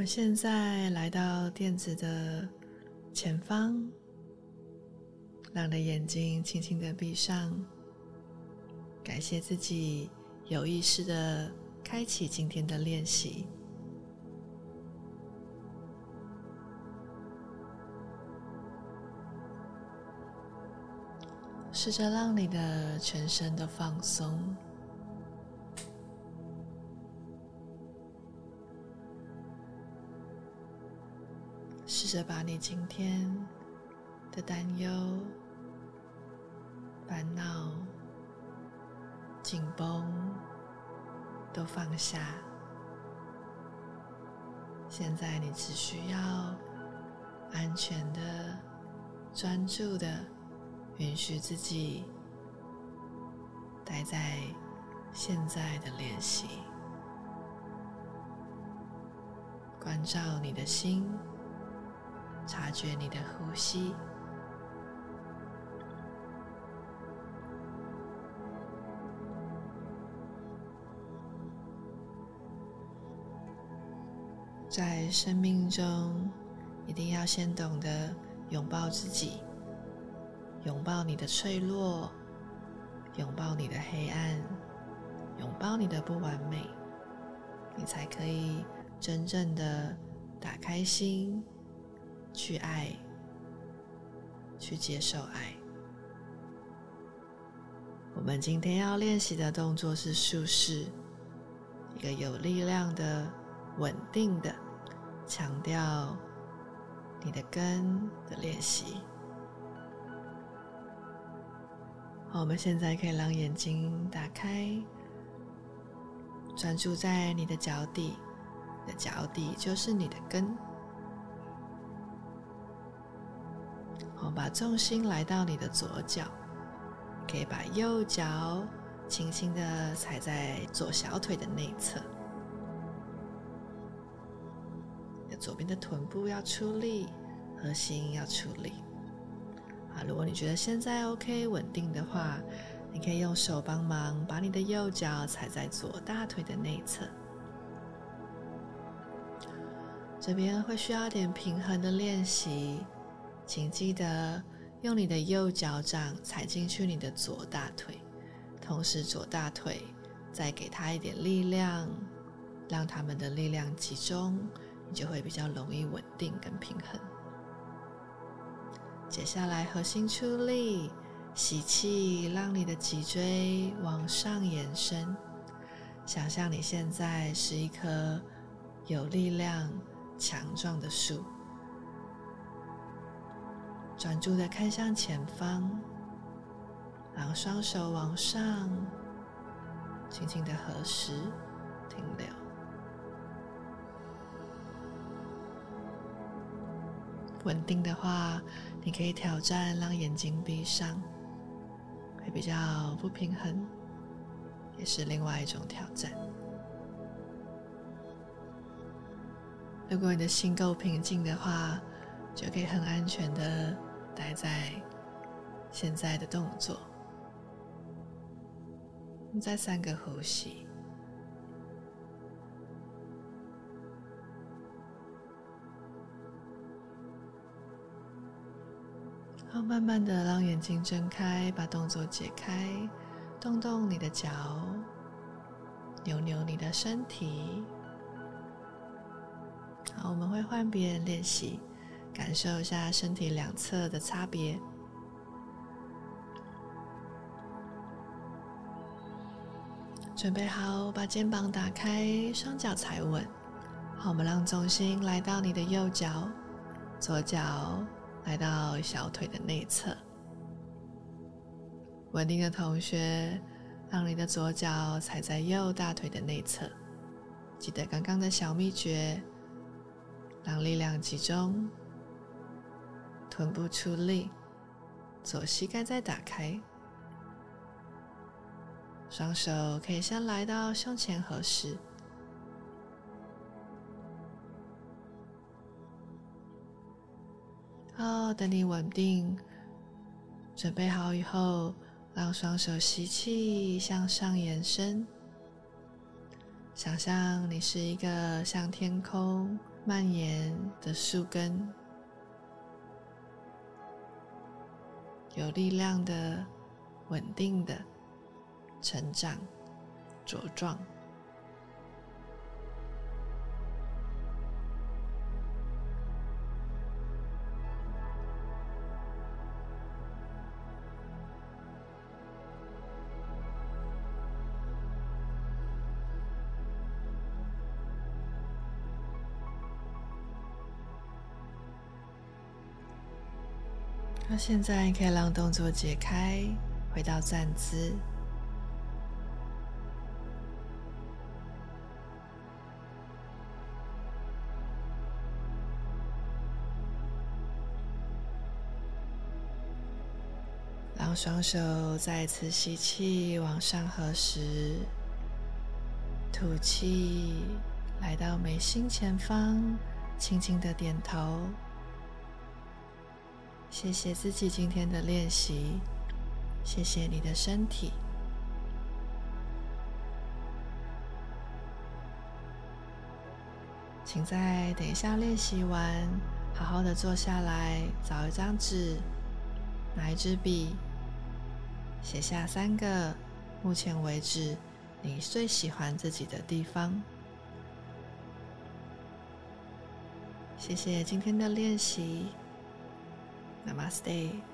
们现在来到垫子的前方，让你的眼睛轻轻的闭上，感谢自己有意识的开启今天的练习。试着让你的全身都放松，试着把你今天的担忧、烦恼、紧绷都放下。现在你只需要安全的、专注的。允许自己待在现在的练习，关照你的心，察觉你的呼吸，在生命中一定要先懂得拥抱自己。拥抱你的脆弱，拥抱你的黑暗，拥抱你的不完美，你才可以真正的打开心，去爱，去接受爱。我们今天要练习的动作是竖式，一个有力量的、稳定的，强调你的根的练习。好，我们现在可以让眼睛打开，专注在你的脚底，你的脚底就是你的根。好，把重心来到你的左脚，可以把右脚轻轻的踩在左小腿的内侧，左边的臀部要出力，核心要出力。啊，如果你觉得现在 OK 稳定的话，你可以用手帮忙把你的右脚踩在左大腿的内侧。这边会需要点平衡的练习，请记得用你的右脚掌踩进去你的左大腿，同时左大腿再给它一点力量，让它们的力量集中，你就会比较容易稳定跟平衡。接下来，核心出力，吸气，让你的脊椎往上延伸。想象你现在是一棵有力量、强壮的树，专注的看向前方，然后双手往上，轻轻的合十，停留。稳定的话，你可以挑战让眼睛闭上，会比较不平衡，也是另外一种挑战。如果你的心够平静的话，就可以很安全的待在现在的动作。再三个呼吸。好，慢慢的让眼睛睁开，把动作解开，动动你的脚，扭扭你的身体。好，我们会换别人练习，感受一下身体两侧的差别。准备好，把肩膀打开，双脚踩稳。好，我们让重心来到你的右脚，左脚。来到小腿的内侧，稳定的同学，让你的左脚踩在右大腿的内侧。记得刚刚的小秘诀，让力量集中，臀部出力，左膝盖再打开，双手可以先来到胸前合十。好，等你稳定、准备好以后，让双手吸气向上延伸，想象你是一个向天空蔓延的树根，有力量的、稳定的成长、茁壮。那现在可以让动作解开，回到站姿，让双手再次吸气往上合十，吐气来到眉心前方，轻轻的点头。谢谢自己今天的练习，谢谢你的身体。请在等一下练习完，好好的坐下来，找一张纸，拿一支笔，写下三个目前为止你最喜欢自己的地方。谢谢今天的练习。Namaste.